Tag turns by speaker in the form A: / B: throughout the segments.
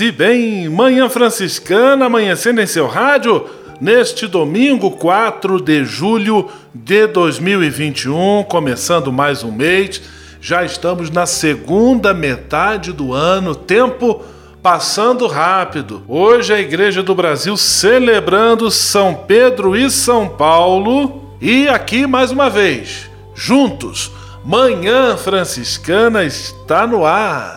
A: E bem, Manhã Franciscana amanhecendo em seu rádio neste domingo 4 de julho de 2021, começando mais um mês. Já estamos na segunda metade do ano, tempo passando rápido. Hoje a Igreja do Brasil celebrando São Pedro e São Paulo e aqui mais uma vez, juntos Manhã Franciscana está no ar.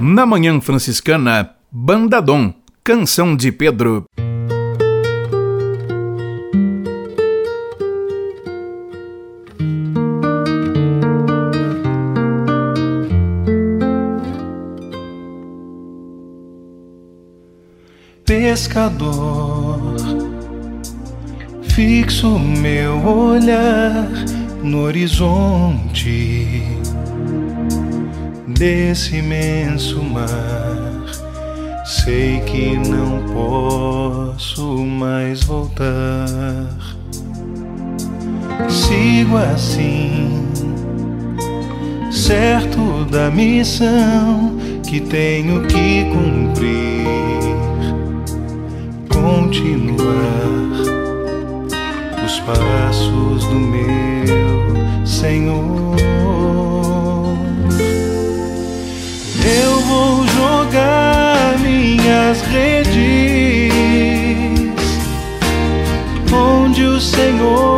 B: Na Manhã Franciscana, Banda Dom, Canção de Pedro.
C: Pescador fixo meu olhar no horizonte desse imenso mar. Sei que não posso mais voltar. Sigo assim, certo da missão que tenho que cumprir. Continuar os passos do meu Senhor. Vou jogar minhas redes onde o Senhor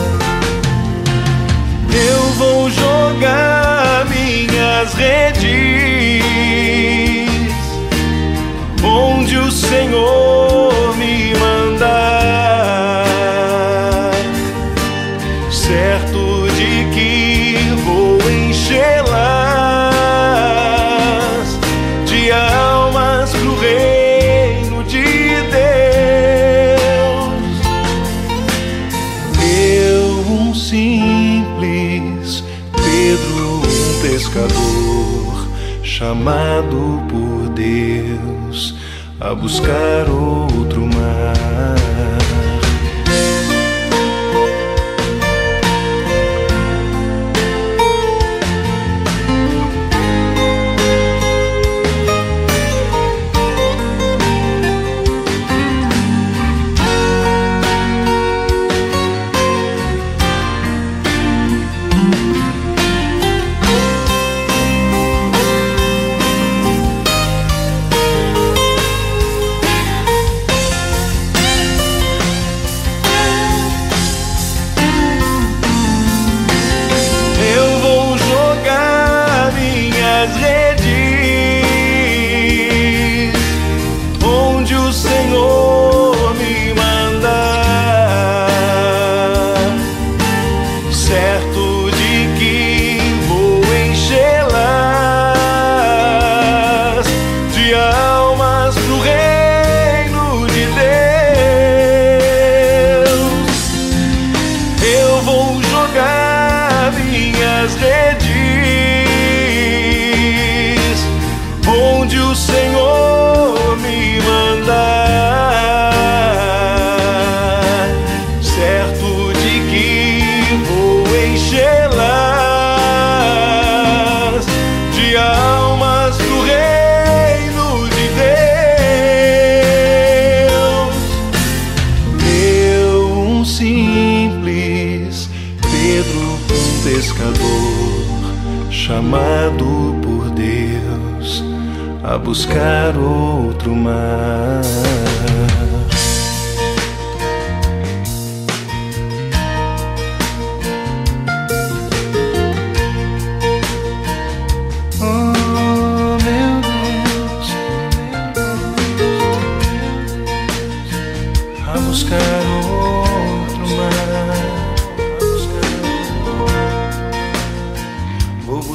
C: Eu vou jogar minhas redes onde o Senhor me mandar, certo chamado por Deus a buscar outro mar.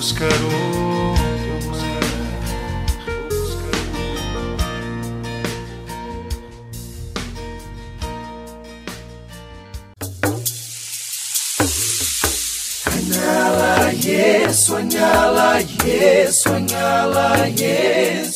C: Buscar outro
D: Soñala, yes, soñala, Yesu.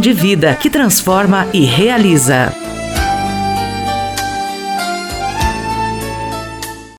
E: de vida que transforma e realiza.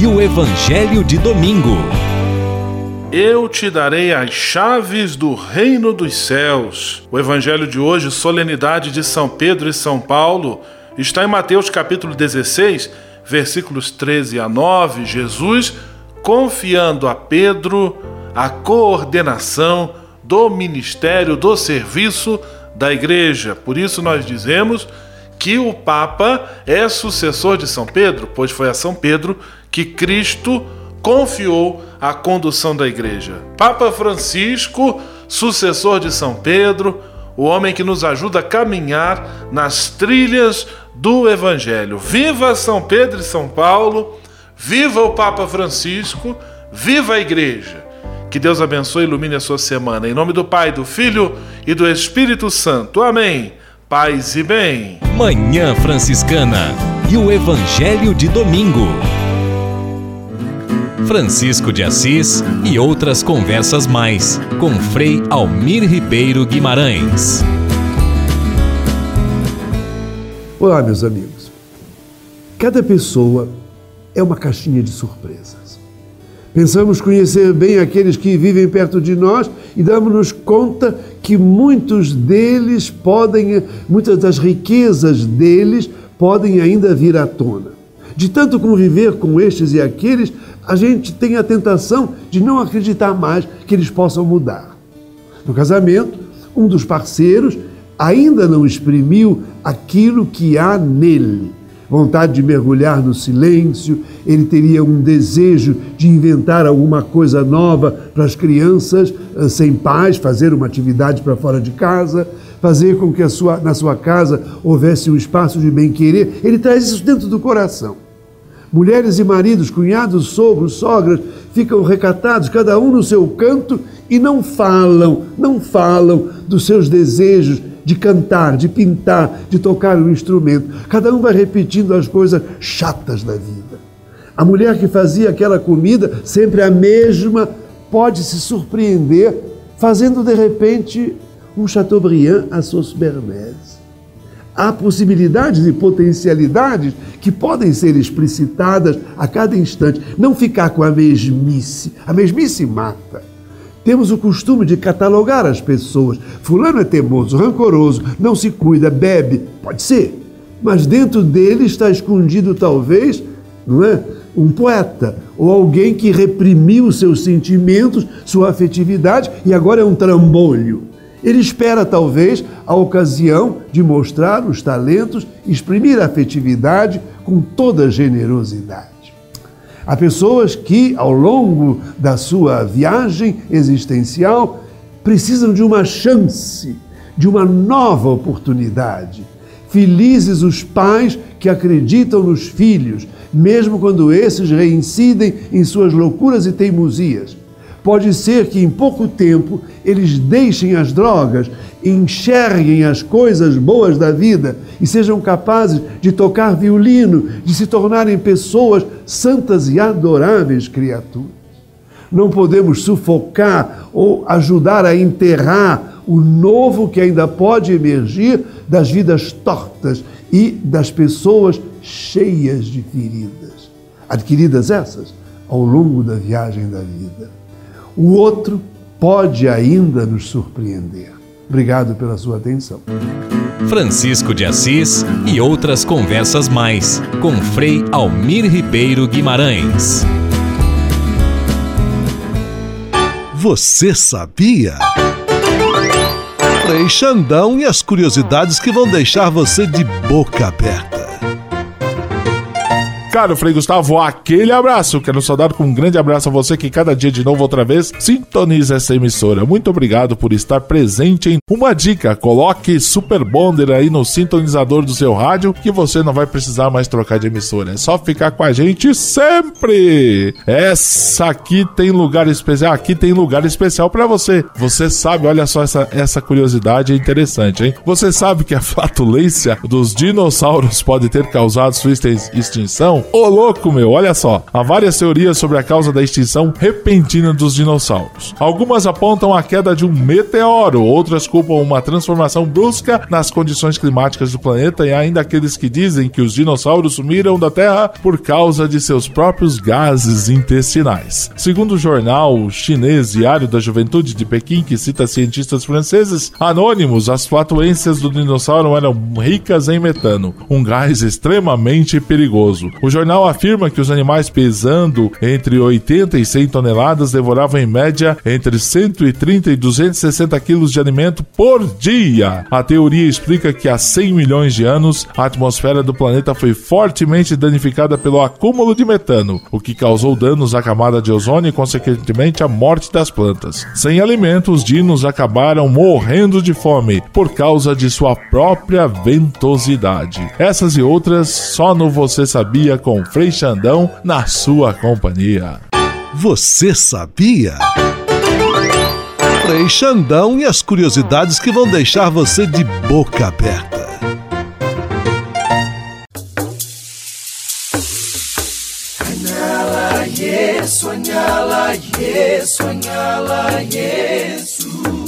F: e o Evangelho de Domingo.
A: Eu te darei as chaves do reino dos céus. O Evangelho de hoje, solenidade de São Pedro e São Paulo, está em Mateus capítulo 16, versículos 13 a 9. Jesus confiando a Pedro a coordenação do ministério, do serviço da igreja. Por isso nós dizemos que o Papa é sucessor de São Pedro, pois foi a São Pedro que Cristo confiou a condução da igreja. Papa Francisco, sucessor de São Pedro, o homem que nos ajuda a caminhar nas trilhas do Evangelho. Viva São Pedro e São Paulo, viva o Papa Francisco, viva a Igreja. Que Deus abençoe e ilumine a sua semana. Em nome do Pai, do Filho e do Espírito Santo. Amém. Paz e bem.
F: Manhã Franciscana e o Evangelho de Domingo. Francisco de Assis e outras conversas mais com Frei Almir Ribeiro Guimarães.
G: Olá, meus amigos. Cada pessoa é uma caixinha de surpresas. Pensamos conhecer bem aqueles que vivem perto de nós e damos-nos conta que muitos deles podem, muitas das riquezas deles podem ainda vir à tona. De tanto conviver com estes e aqueles, a gente tem a tentação de não acreditar mais que eles possam mudar. No casamento, um dos parceiros ainda não exprimiu aquilo que há nele. Vontade de mergulhar no silêncio, ele teria um desejo de inventar alguma coisa nova para as crianças eh, sem pais, fazer uma atividade para fora de casa, fazer com que sua, na sua casa houvesse um espaço de bem-querer. Ele traz isso dentro do coração. Mulheres e maridos, cunhados, sogros, sogras, ficam recatados, cada um no seu canto, e não falam, não falam dos seus desejos de cantar, de pintar, de tocar um instrumento. Cada um vai repetindo as coisas chatas da vida. A mulher que fazia aquela comida, sempre a mesma, pode se surpreender fazendo de repente um Chateaubriand à sauce bernaise há possibilidades e potencialidades que podem ser explicitadas a cada instante. Não ficar com a mesmice. A mesmice mata. Temos o costume de catalogar as pessoas. Fulano é teimoso, rancoroso, não se cuida, bebe. Pode ser. Mas dentro dele está escondido, talvez, não é? Um poeta ou alguém que reprimiu seus sentimentos, sua afetividade e agora é um trambolho. Ele espera, talvez, a ocasião de mostrar os talentos, exprimir a afetividade com toda generosidade. Há pessoas que, ao longo da sua viagem existencial, precisam de uma chance, de uma nova oportunidade. Felizes os pais que acreditam nos filhos, mesmo quando esses reincidem em suas loucuras e teimosias Pode ser que em pouco tempo eles deixem as drogas, enxerguem as coisas boas da vida e sejam capazes de tocar violino, de se tornarem pessoas santas e adoráveis criaturas. Não podemos sufocar ou ajudar a enterrar o novo que ainda pode emergir das vidas tortas e das pessoas cheias de feridas, adquiridas essas ao longo da viagem da vida o outro pode ainda nos surpreender. Obrigado pela sua atenção.
F: Francisco de Assis e outras conversas mais com Frei Almir Ribeiro Guimarães.
H: Você sabia? Frei Xandão e as curiosidades que vão deixar você de boca aberta.
I: Caro Frei Gustavo, aquele abraço. Quero saudar com um grande abraço a você que cada dia de novo, outra vez, sintoniza essa emissora. Muito obrigado por estar presente em uma dica. Coloque Super Bonder aí no sintonizador do seu rádio que você não vai precisar mais trocar de emissora. É só ficar com a gente sempre. Essa aqui tem lugar especial. Aqui tem lugar especial para você. Você sabe, olha só essa, essa curiosidade interessante, hein? Você sabe que a flatulência dos dinossauros pode ter causado sua extinção? Ô louco, meu, olha só. Há várias teorias sobre a causa da extinção repentina dos dinossauros. Algumas apontam a queda de um meteoro, outras culpam uma transformação brusca nas condições climáticas do planeta e ainda aqueles que dizem que os dinossauros sumiram da Terra por causa de seus próprios gases intestinais. Segundo o jornal chinês Diário da Juventude de Pequim, que cita cientistas franceses anônimos, as flatulências do dinossauro eram ricas em metano, um gás extremamente perigoso. O O jornal afirma que os animais pesando entre 80 e 100 toneladas devoravam em média entre 130 e 260 quilos de alimento por dia. A teoria explica que há 100 milhões de anos a atmosfera do planeta foi fortemente danificada pelo acúmulo de metano, o que causou danos à camada de ozônio e, consequentemente, a morte das plantas. Sem alimento, os dinos acabaram morrendo de fome por causa de sua própria ventosidade. Essas e outras só no Você Sabia com Frei Xandão na sua companhia.
H: Você sabia? Frei Xandão e as curiosidades que vão deixar você de boca aberta.
D: Sonhala, yes, sonhala, yes, sonhala, yes.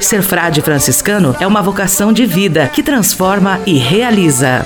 E: Ser frade franciscano é uma vocação de vida que transforma e realiza.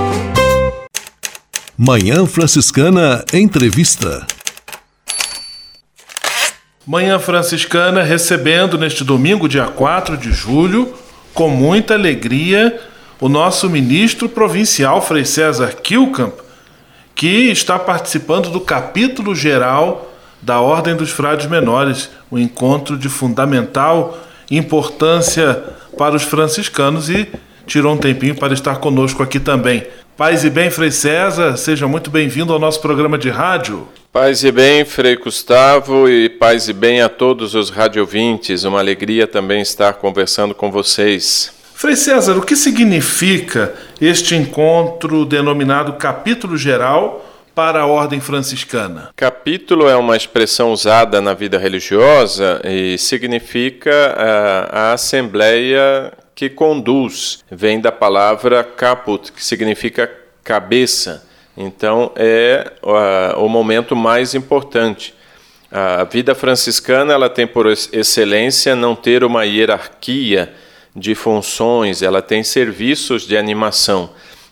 H: Manhã Franciscana Entrevista.
A: Manhã Franciscana recebendo neste domingo, dia 4 de julho, com muita alegria, o nosso ministro provincial Frei César Kilkamp, que está participando do capítulo geral da Ordem dos Frades Menores, um encontro de fundamental importância para os franciscanos e tirou um tempinho para estar conosco aqui também. Paz e bem, Frei César, seja muito bem-vindo ao nosso programa de rádio.
J: Paz e bem, Frei Gustavo, e paz e bem a todos os radiovintes. Uma alegria também estar conversando com vocês.
A: Frei César, o que significa este encontro denominado Capítulo Geral para a Ordem Franciscana?
J: Capítulo é uma expressão usada na vida religiosa e significa a, a assembleia que conduz, vem da palavra caput, que significa cabeça. Então é uh, o momento mais importante. A vida franciscana ela tem por excelência não ter uma hierarquia de funções, ela tem serviços de animação.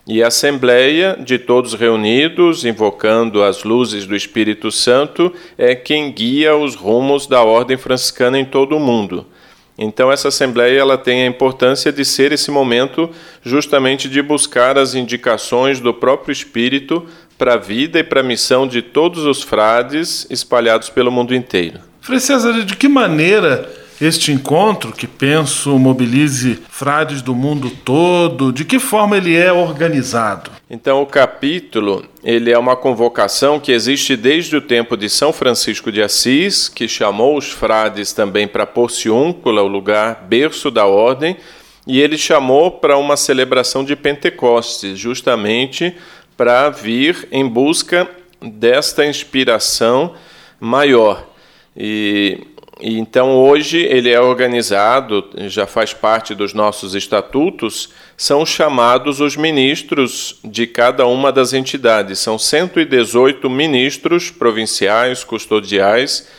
J: E a assembleia de todos reunidos, invocando as luzes do Espírito Santo, é quem guia os rumos da ordem franciscana em todo o mundo. Então essa assembleia ela tem a importância de ser esse momento justamente de buscar as indicações do próprio espírito para a vida e para a missão de todos os frades espalhados pelo mundo inteiro.
A: Frei de que maneira este encontro, que penso mobilize frades do mundo todo, de que forma ele é organizado?
J: Então, o capítulo ele é uma convocação que existe desde o tempo de São Francisco de Assis, que chamou os frades também para Porciúncula, o lugar berço da ordem, e ele chamou para uma celebração de Pentecostes, justamente para vir em busca desta inspiração maior. E E então hoje ele é organizado, já faz parte dos nossos estatutos, são chamados os ministros de cada uma das entidades. São 118 ministros provinciais, custodiais,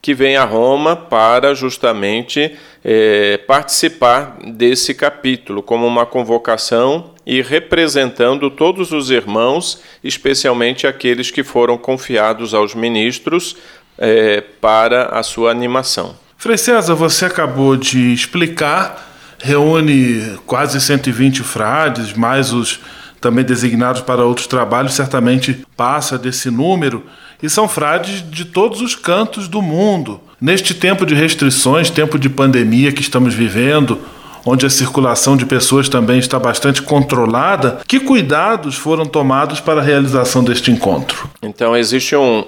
J: que vêm a Roma para justamente é, participar desse capítulo, como uma convocação e representando todos os irmãos, especialmente aqueles que foram confiados aos ministros é, para a sua animação.
A: Frei César, você acabou de explicar, reúne quase 120 frades, mais os também designados para outros trabalhos, certamente passa desse número, e são frades de todos os cantos do mundo. Neste tempo de restrições, tempo de pandemia que estamos vivendo, onde a circulação de pessoas também está bastante controlada, que cuidados foram tomados para a realização deste encontro?
J: Então, existe um,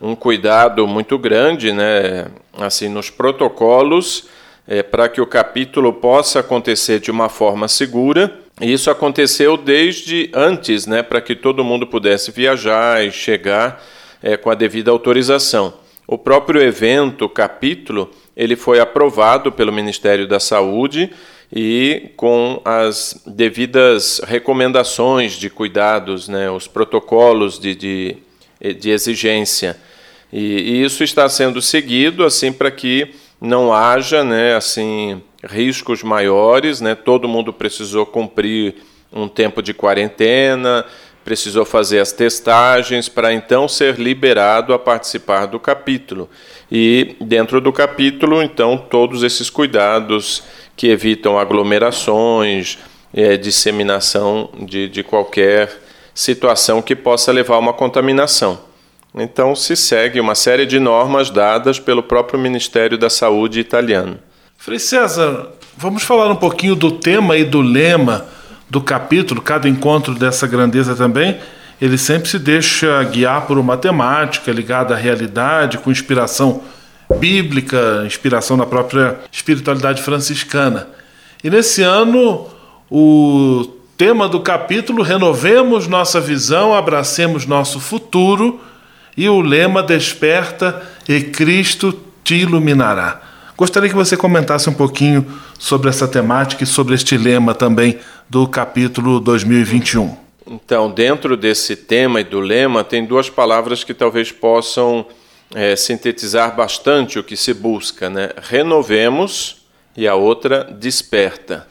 J: um, um cuidado muito grande, né, assim, nos protocolos, é, para que o capítulo possa acontecer de uma forma segura. E isso aconteceu desde antes, né, para que todo mundo pudesse viajar e chegar é, com a devida autorização. O próprio evento, capítulo, ele foi aprovado pelo Ministério da Saúde e com as devidas recomendações de cuidados, né, os protocolos de, de, de exigência. E, e, isso está sendo seguido assim para que não haja né, assim, riscos maiores. Né, todo mundo precisou cumprir um tempo de quarentena, precisou fazer as testagens para então ser liberado a participar do capítulo. E dentro do capítulo, então, todos esses cuidados que evitam aglomerações, é, disseminação de, de qualquer situação que possa levar a uma contaminação. Então, se segue uma série de normas dadas pelo próprio Ministério da Saúde italiano.
A: Frei César, vamos falar um pouquinho do tema e do lema do capítulo, cada encontro dessa grandeza também, ele sempre se deixa guiar por uma temática ligada à realidade, com inspiração bíblica, inspiração na própria espiritualidade franciscana. E nesse ano, o tema do capítulo Renovemos nossa visão, abracemos nosso futuro, e o lema Desperta e Cristo te iluminará. Gostaria que você comentasse um pouquinho sobre essa temática e sobre este lema também do capítulo 2021.
J: Então, dentro desse tema e do lema, tem duas palavras que talvez possam é, sintetizar bastante o que se busca, né? Renovemos e a outra desperta.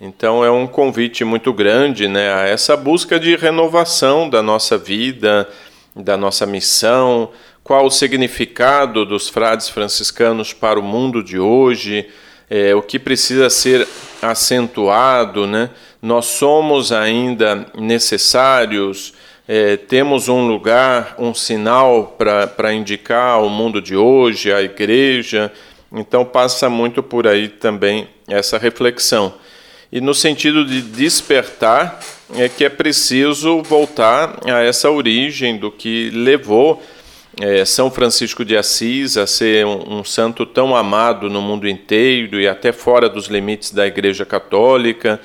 J: Então é um convite muito grande, né, a essa busca de renovação da nossa vida, da nossa missão, qual o significado dos frades franciscanos para o mundo de hoje, é, o que precisa ser acentuado, né? Nós somos ainda necessários, é, temos um lugar, um sinal para indicar ao mundo de hoje, à igreja. Então passa muito por aí também essa reflexão. E no sentido de despertar, é que é preciso voltar a essa origem do que levou é, São Francisco de Assis a ser um, um, santo tão amado no mundo inteiro e até fora dos limites da Igreja Católica,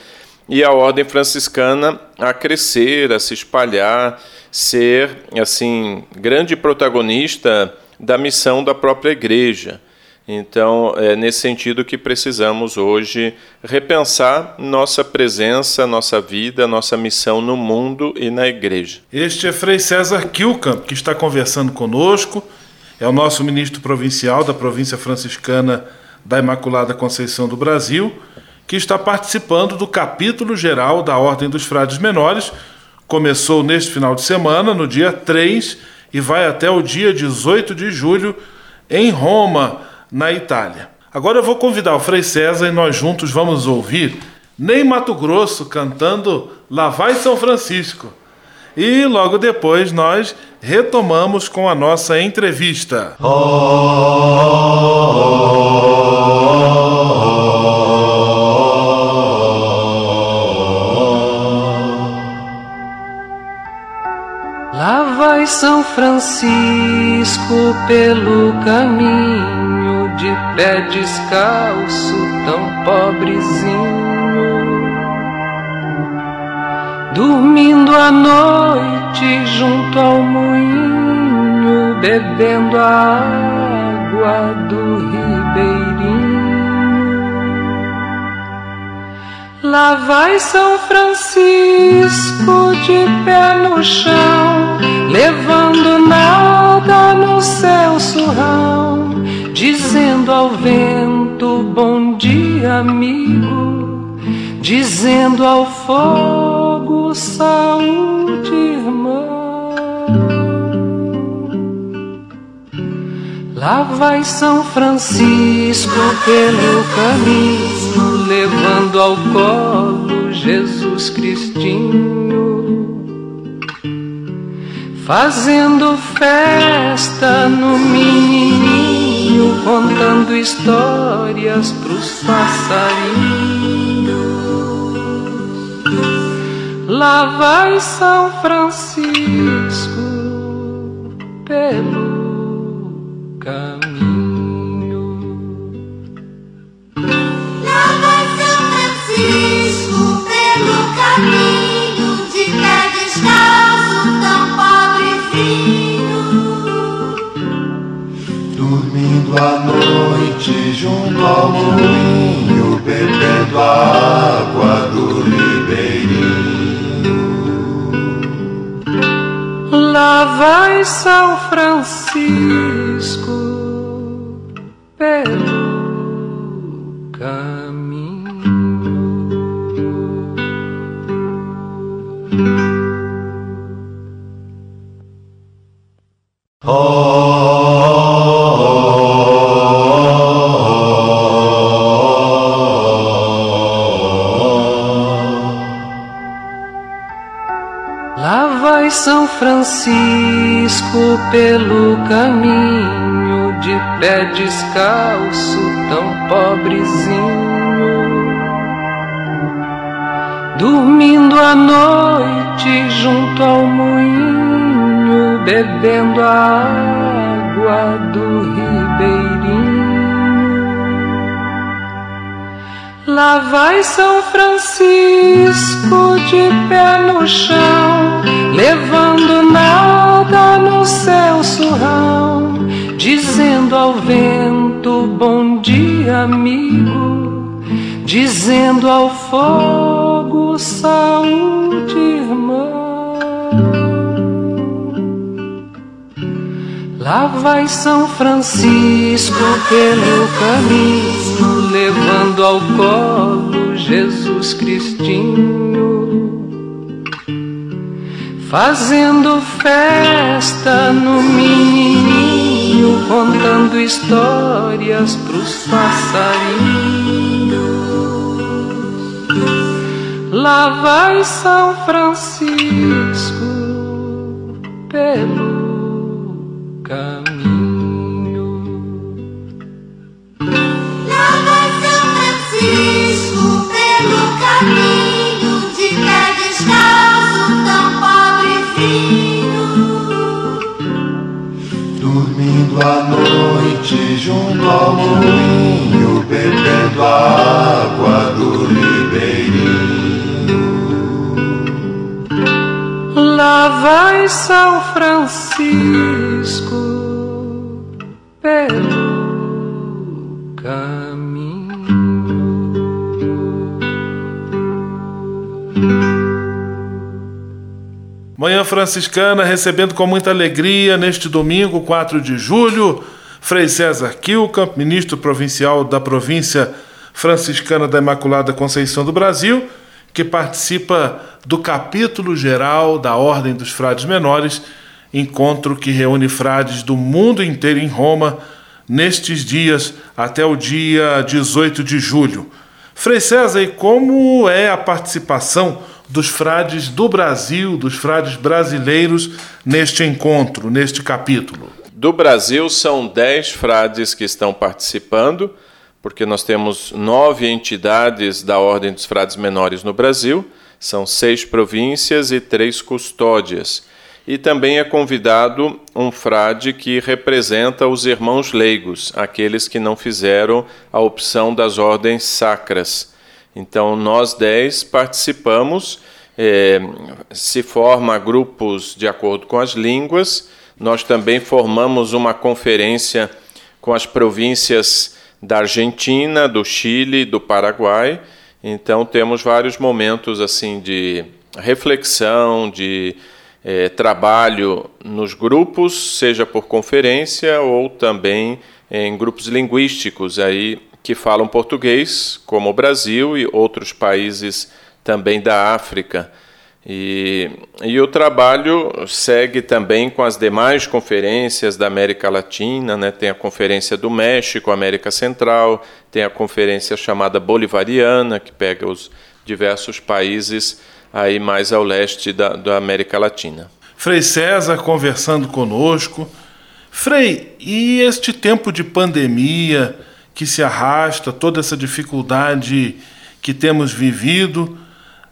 J: e a ordem franciscana a crescer, a se espalhar, ser assim grande protagonista da missão da própria Igreja. Então, é nesse sentido que precisamos hoje repensar nossa presença, nossa vida, nossa missão no mundo e na igreja.
A: Este é Frei César Kilkamp, que está conversando conosco, é o nosso ministro provincial da província franciscana da Imaculada Conceição do Brasil, que está participando do capítulo geral da Ordem dos Frades Menores. Começou neste final de semana, no dia 3, e vai até o dia 18 de julho em Roma na Itália. Agora eu vou convidar o Frei César e nós juntos vamos ouvir Ney Mato Grosso cantando Lá Vai São Francisco. E logo depois nós retomamos com a nossa entrevista. Oh, oh,
K: oh, São Francisco pelo caminho de pé descalço, tão pobrezinho. Dormindo à noite junto ao moinho, bebendo a água do ribeirinho. Lá vai São Francisco de pé no chão, levando nada no céu surrão, dizendo ao vento bom dia, amigo, dizendo ao fogo saúde, irmão. Lá vai São Francisco pelo caminho, levando ao colo Jesus Cristinho, fazendo festa no menininho, contando histórias pros passarinhos. Lá vai São Francisco pelo caminho.
D: À noite junto ao moinho, bebendo a água do ribeirinho.
K: Lá vai São vai São Francisco de pé no chão, levando nada no céu surrão, dizendo ao vento bom dia, amigo, dizendo ao fogo saúde, irmão. Lá vai São Francisco pelo caminho, levando ao colo Jesus Cristinho, fazendo festa no menininho, contando histórias pros passarinhos. Lá vai São Francisco pelo
A: Franciscana recebendo com muita alegria neste domingo, 4 de julho, Frei César Kilkamp, ministro provincial da província franciscana da Imaculada Conceição do Brasil, que participa do capítulo geral da Ordem dos Frades Menores, encontro que reúne frades do mundo inteiro em Roma nestes dias até o dia 18 de julho. Frei César, e como é a participação dos frades do Brasil, dos frades brasileiros neste encontro, neste capítulo?
J: Do Brasil são dez frades que estão participando, porque nós temos nove entidades da Ordem dos Frades Menores no Brasil, são seis províncias e três custódias. E também é convidado um frade que representa os irmãos leigos, aqueles que não fizeram a opção das ordens sacras. Então, nós dez participamos, eh, se forma grupos de acordo com as línguas. Nós também formamos uma conferência com as províncias da Argentina, do Chile, do Paraguai. Então temos vários momentos assim de reflexão, de é, trabalho nos grupos, seja por conferência ou também em grupos linguísticos aí que falam português, como o Brasil e outros países também da África. E, e o trabalho segue também com as demais conferências da América Latina, né? tem a Conferência do México, América Central, tem a conferência chamada Bolivariana, que pega os diversos países aí mais ao leste da, da América Latina.
A: Frei César conversando conosco. Frei, e este tempo de pandemia que se arrasta, toda essa dificuldade que temos vivido,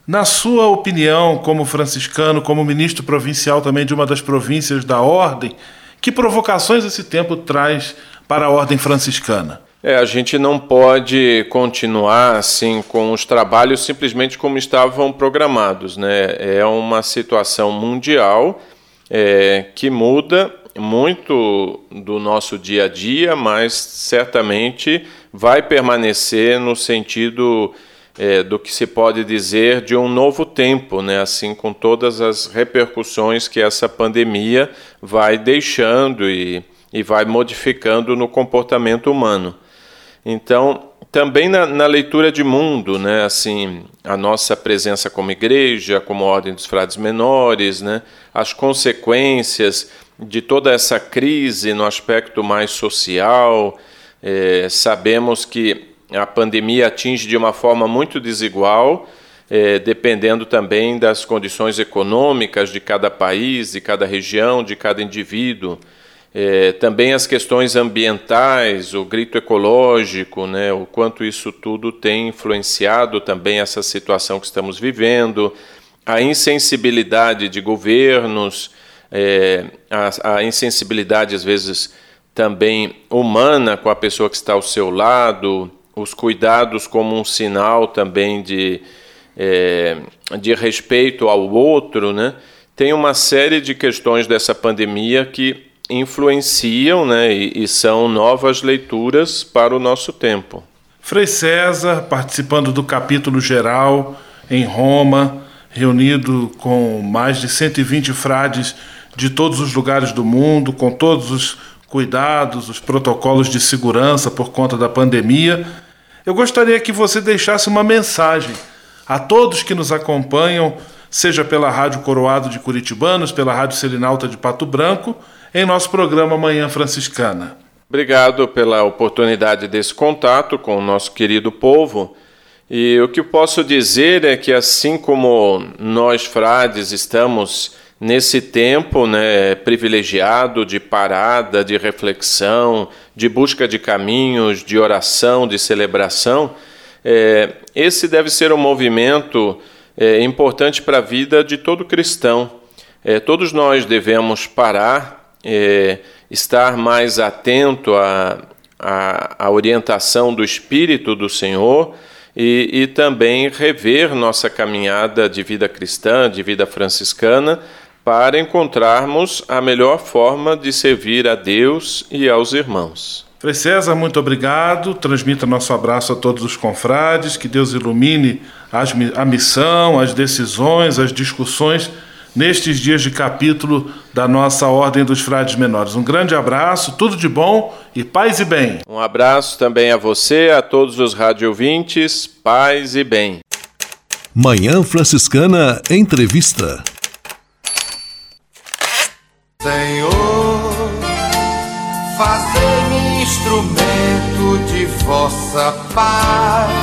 A: na sua opinião, como franciscano, como ministro provincial também de uma das províncias da ordem, que provocações esse tempo traz para a ordem franciscana?
J: É, a gente não pode continuar assim com os trabalhos simplesmente como estavam programados, né? É uma situação mundial é, que muda muito do nosso dia a dia, mas certamente vai permanecer no sentido é, do que se pode dizer de um novo tempo, né? Assim com todas as repercussões que essa pandemia vai deixando e, e vai modificando no comportamento humano. Então, também na, na, leitura de mundo, né, assim, a nossa presença como igreja, como ordem dos frades menores, né, as consequências de toda essa crise no aspecto mais social, é, sabemos que a pandemia atinge de uma forma muito desigual, é, dependendo também das condições econômicas de cada país, de cada região, de cada indivíduo. É, também as questões ambientais, o grito ecológico, né, o quanto isso tudo tem influenciado também essa situação que estamos vivendo, a insensibilidade de governos, é, a, a, insensibilidade às vezes também humana com a pessoa que está ao seu lado, os cuidados como um sinal também de, é, de respeito ao outro, né? Tem uma série de questões dessa pandemia que influenciam né, e, e são novas leituras para o nosso tempo.
A: Frei César, participando do capítulo geral em Roma, reunido com mais de 120 frades de todos os lugares do mundo, com todos os cuidados, os protocolos de segurança por conta da pandemia. Eu gostaria que você deixasse uma mensagem a todos que nos acompanham, seja pela Rádio Coroado de Curitibanos, pela Rádio Selinalta de Pato Branco em nosso programa Manhã Franciscana.
J: Obrigado pela oportunidade desse contato com o nosso querido povo. E o que posso dizer é que, assim como nós, frades, estamos nesse tempo né, privilegiado de parada, de reflexão, de busca de caminhos, de oração, de celebração, é, esse deve ser um movimento é, importante para a vida de todo cristão. É, todos nós devemos parar é, estar mais atento à, à, à, orientação do Espírito do Senhor e, e também rever nossa caminhada de vida cristã, de vida franciscana, para encontrarmos a melhor forma de servir a Deus e aos irmãos.
A: Frei César, muito obrigado. Transmita nosso abraço a todos os confrades. Que Deus ilumine as, a missão, as decisões, as discussões nestes dias de capítulo da nossa Ordem dos Frades Menores. Um grande abraço, tudo de bom e paz e bem.
J: Um abraço também a você, a todos os radiovintes, paz e bem.
H: Manhã Franciscana Entrevista.
D: Vossa paz.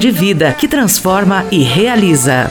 E: de vida que transforma e realiza.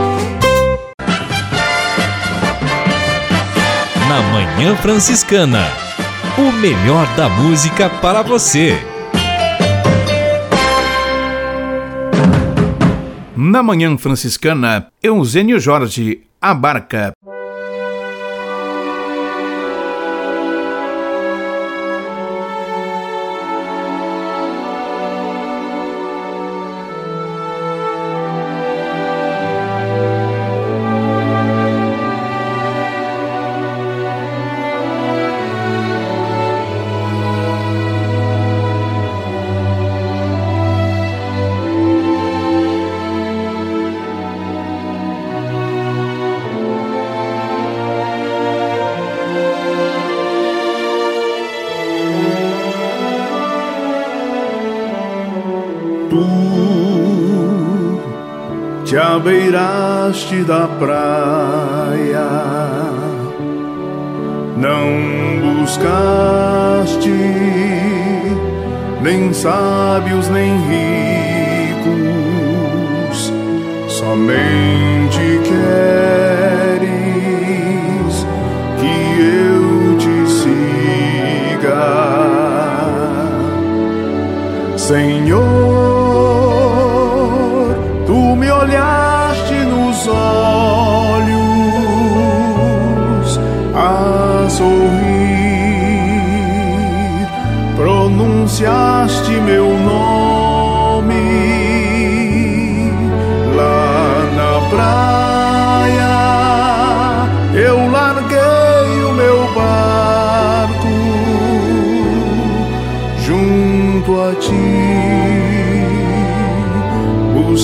F: Na Manhã Franciscana. O melhor da música para você.
B: Na Manhã Franciscana, Eugênio Jorge abarca.
L: te abeiraste da praia, não buscaste nem sábios nem ricos,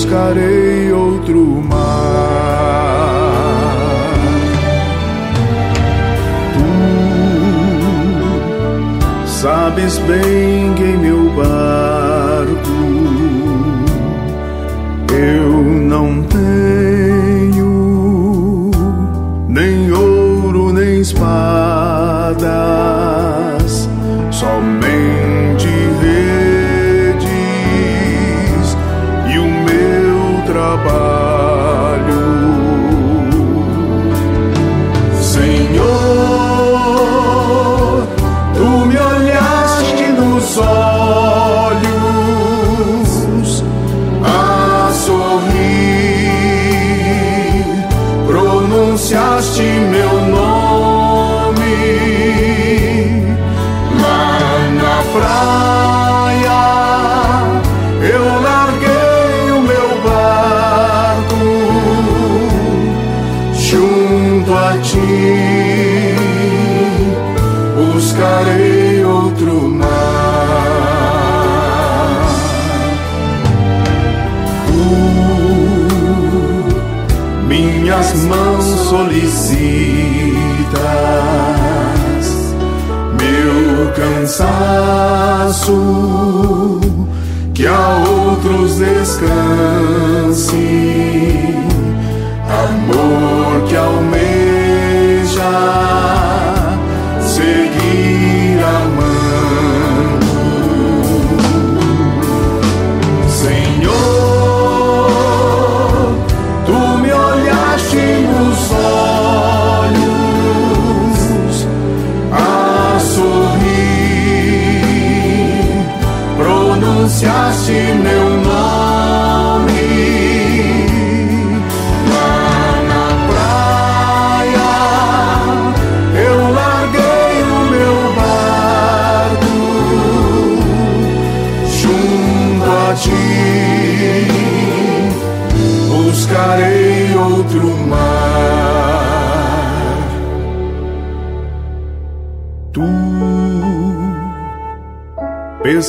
L: buscarei outro mar. Tu sabes bem que em meu barco eu não see.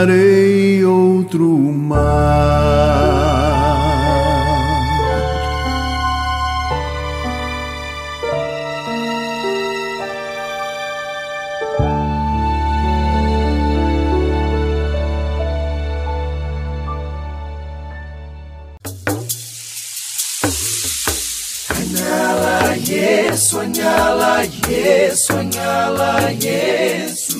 L: Buscarei outro mar.
M: Anyala Yesu, anyala Yesu, anyala Yesu.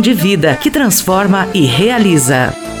E: de vida que transforma e realiza.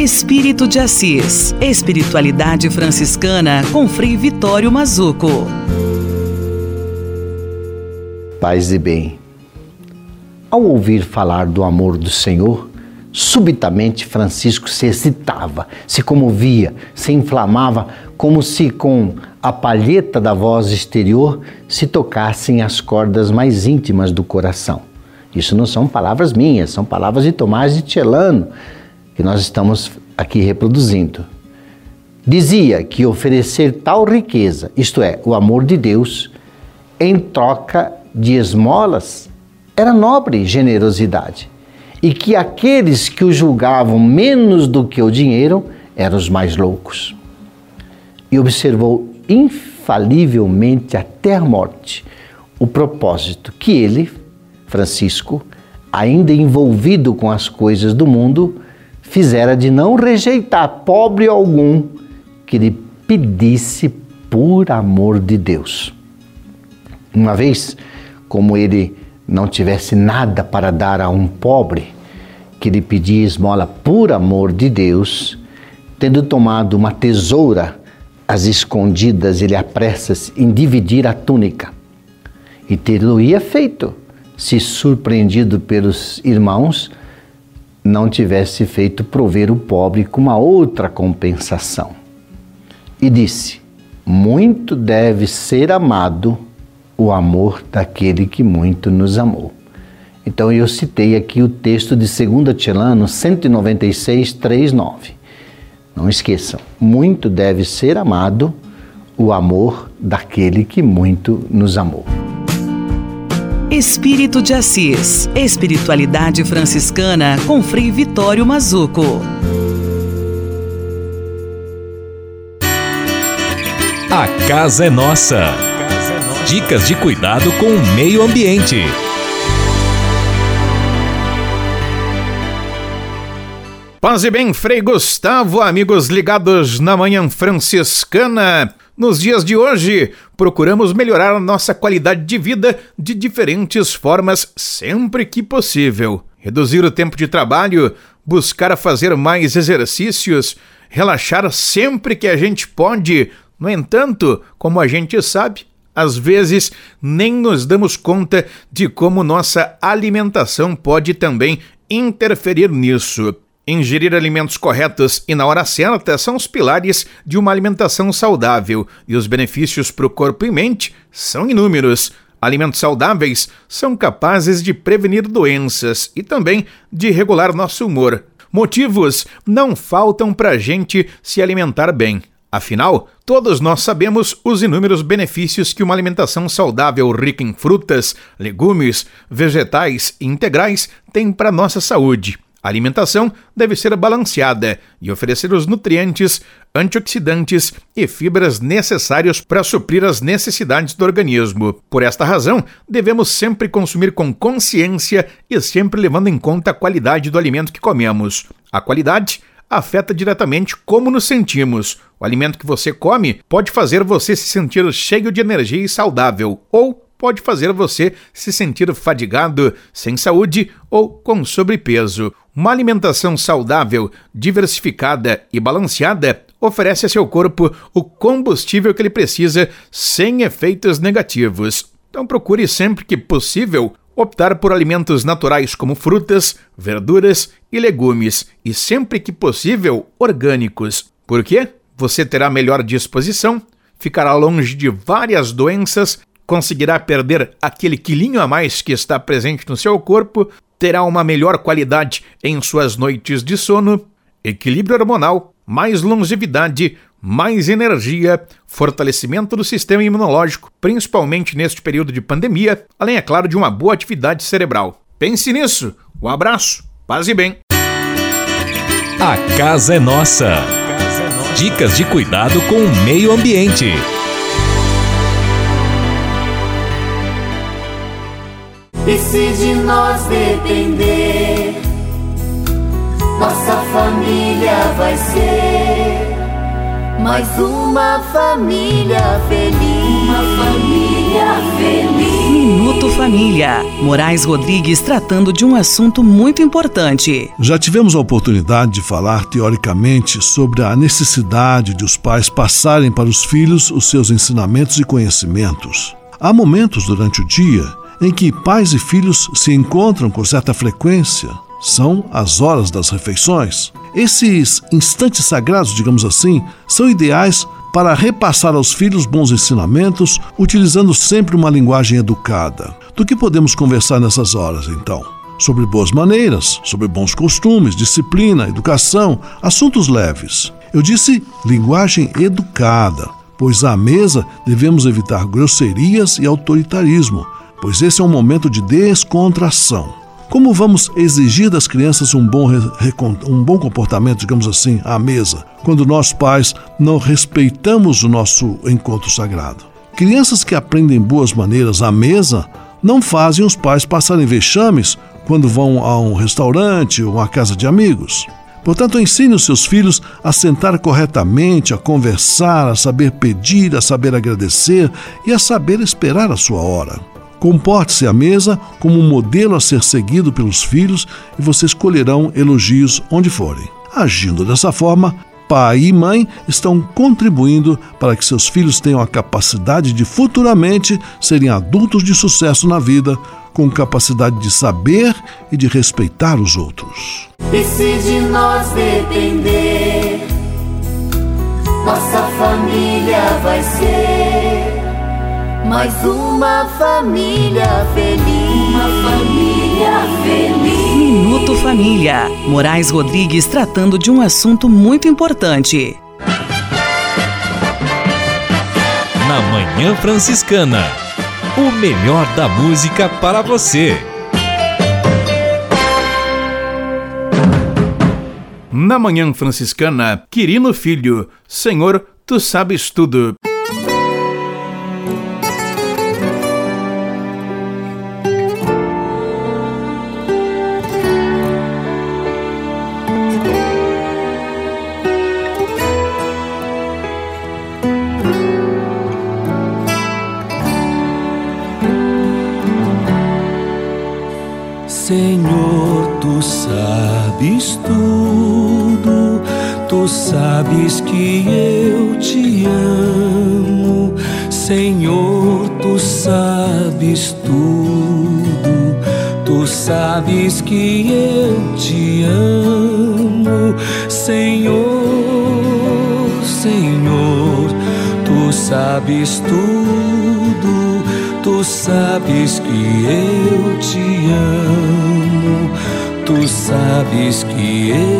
E: Espírito de Assis. Espiritualidade franciscana com Frei Vitório Mazuco.
N: Paz e bem. Ao ouvir falar do amor do Senhor, subitamente Francisco se excitava, se comovia, se inflamava, como se com a palheta da voz exterior se tocassem as cordas mais íntimas do coração. Isso não são palavras minhas, são palavras de Tomás de Celano, que nós estamos aqui reproduzindo. Dizia que oferecer tal riqueza, isto é, o amor de Deus, em troca de esmolas, era nobre generosidade. E que aqueles que o julgavam menos do que o dinheiro eram os mais loucos. E observou infalivelmente até a morte o propósito que ele, Francisco, ainda envolvido com as coisas do mundo, fizera de não rejeitar pobre algum que lhe pedisse por amor de Deus. Uma vez, como ele não tivesse nada para dar a um pobre que lhe pedia esmola por amor de Deus, tendo tomado uma tesoura às escondidas, ele apressa-se em dividir a túnica. E ter-lo-ia feito, se surpreendido pelos irmãos, não tivesse feito prover o pobre com uma outra compensação. E disse: Muito deve ser amado o amor daquele que muito nos amou. Então eu citei aqui o texto de 2 Tilano 196, 3, 9. Não esqueçam, muito deve ser amado o amor daquele que muito nos amou.
E: Espírito de Assis. Espiritualidade franciscana com Frei Vitório Mazuco.
F: A casa é nossa. Dicas de cuidado com o meio ambiente.
B: Paz e bem, Frei Gustavo, amigos ligados na Manhã Franciscana. Nos dias de hoje, procuramos melhorar nossa qualidade de vida de diferentes formas sempre que possível. Reduzir o tempo de trabalho, buscar fazer mais exercícios, relaxar sempre que a gente pode. No entanto, como a gente sabe, às vezes nem nos damos conta de como nossa alimentação pode também interferir nisso. Ingerir alimentos corretos e na hora certa são os pilares de uma alimentação saudável e os benefícios para o corpo e mente são inúmeros. Alimentos saudáveis são capazes de prevenir doenças e também de regular nosso humor. Motivos não faltam para a gente se alimentar bem. Afinal, todos nós sabemos os inúmeros benefícios que uma alimentação saudável rica em frutas, legumes, vegetais e integrais tem para nossa saúde. A alimentação deve ser balanceada e oferecer os nutrientes, antioxidantes e fibras necessários para suprir as necessidades do organismo. Por esta razão, devemos sempre consumir com consciência e sempre levando em conta a qualidade do alimento que comemos. A qualidade afeta diretamente como nos sentimos. O alimento que você come pode fazer você se sentir cheio de energia e saudável, ou pode fazer você se sentir fadigado, sem saúde ou com sobrepeso. Uma alimentação saudável, diversificada e balanceada oferece a seu corpo o combustível que ele precisa sem efeitos negativos. Então procure sempre que possível optar por alimentos naturais como frutas, verduras e legumes e sempre que possível orgânicos. Por quê? Você terá melhor disposição, ficará longe de várias doenças conseguirá perder aquele quilinho a mais que está presente no seu corpo, terá uma melhor qualidade em suas noites de sono, equilíbrio hormonal, mais longevidade, mais energia, fortalecimento do sistema imunológico, principalmente neste período de pandemia, além, é claro, de uma boa atividade cerebral. Pense nisso. Um abraço, paz e bem.
F: A casa é nossa. Dicas de cuidado com o meio ambiente.
O: E se de nós depender, nossa família vai ser mais uma família feliz. Uma família feliz.
E: Minuto Família. Moraes Rodrigues tratando de um assunto muito importante.
H: Já tivemos a oportunidade de falar teoricamente sobre a necessidade de os pais passarem para os filhos os seus ensinamentos e conhecimentos. Há momentos durante o dia em que pais e filhos se encontram com certa frequência. São as horas das refeições. Esses instantes sagrados, digamos assim, são ideais para repassar aos filhos bons ensinamentos, utilizando sempre uma linguagem educada. Do que podemos conversar nessas horas, então? Sobre boas maneiras, sobre bons costumes, disciplina, educação, assuntos leves. Eu disse linguagem educada, pois à mesa devemos evitar grosserias e autoritarismo pois esse é um momento de descontração. Como vamos exigir das crianças um bom, um bom comportamento, digamos assim, à mesa, quando nós pais não respeitamos o nosso encontro sagrado? Crianças que aprendem boas maneiras à mesa não fazem os pais passarem vexames quando vão a um restaurante ou uma casa de amigos. Portanto, ensine os seus filhos a sentar corretamente, a conversar, a saber pedir, a saber agradecer e a saber esperar a sua hora. Comporte-se à mesa como um modelo a ser seguido pelos filhos e vocês colherão elogios onde forem. Agindo dessa forma, pai e mãe estão contribuindo para que seus filhos tenham a capacidade de futuramente serem adultos de sucesso na vida, com capacidade de saber e de respeitar os outros.
O: E se de nós depender, nossa família vai ser mais uma família feliz. Uma família feliz.
M: Minuto Família. Moraes Rodrigues tratando de um assunto muito importante.
F: Na Manhã Franciscana. O melhor da música para você.
B: Na Manhã Franciscana, Quirino Filho, Senhor, tu sabes tudo.
C: Que eu te amo. Senhor, Senhor, tu sabes tudo, tu sabes que eu te amo. Tu sabes que eu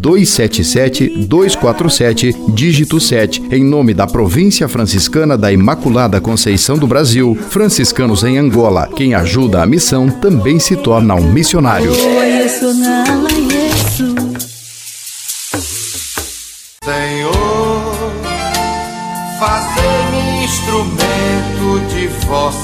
P: 277-247, dígito 7, em nome da Província Franciscana da Imaculada Conceição do Brasil, franciscanos em Angola. Quem ajuda a missão também se torna um missionário.
D: Senhor, fazer-me instrumento de vossa.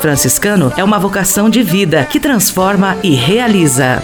E: franciscano é uma vocação de vida que transforma e realiza.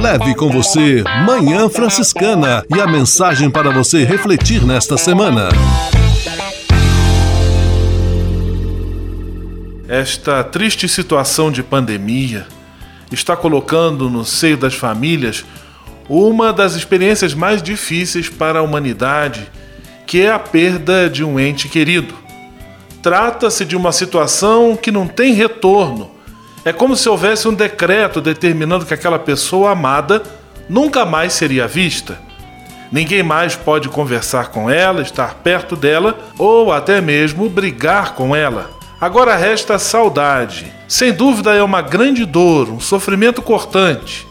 H: Leve com você Manhã Franciscana e a mensagem para você refletir nesta semana.
A: Esta triste situação de pandemia está colocando no seio das famílias uma das experiências mais difíceis para a humanidade, que é a perda de um ente querido. Trata-se de uma situação que não tem retorno. É como se houvesse um decreto determinando que aquela pessoa amada nunca mais seria vista. Ninguém mais pode conversar com ela, estar perto dela ou até mesmo brigar com ela. Agora resta a saudade. Sem dúvida é uma grande dor, um sofrimento cortante.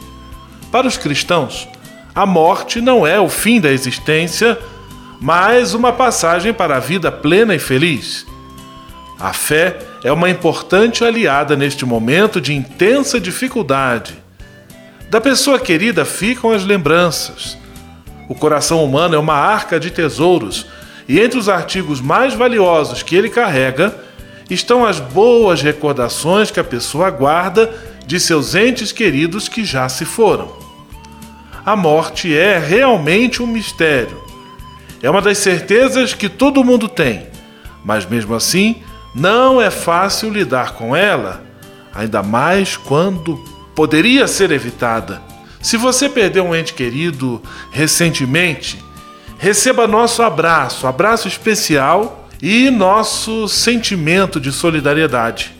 A: Para os cristãos, a morte não é o fim da existência, mas uma passagem para a vida plena e feliz. A fé é uma importante aliada neste momento de intensa dificuldade. Da pessoa querida ficam as lembranças. O coração humano é uma arca de tesouros, e entre os artigos mais valiosos que ele carrega estão as boas recordações que a pessoa guarda de seus entes queridos que já se foram. A morte é realmente um mistério. É uma das certezas que todo mundo tem, mas mesmo assim não é fácil lidar com ela, ainda mais quando poderia ser evitada. Se você perdeu um ente querido recentemente, receba nosso abraço, abraço especial e nosso sentimento de solidariedade.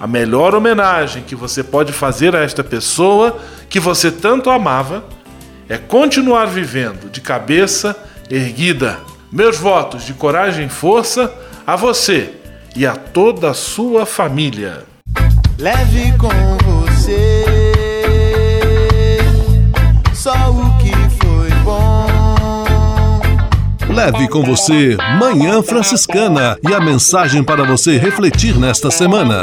A: A melhor homenagem que você pode fazer a esta pessoa que você tanto amava é continuar vivendo de cabeça erguida. Meus votos de coragem e força a você e a toda a sua família.
M: Leve com você só o que foi bom.
H: Leve com você Manhã Franciscana e a mensagem para você refletir nesta semana.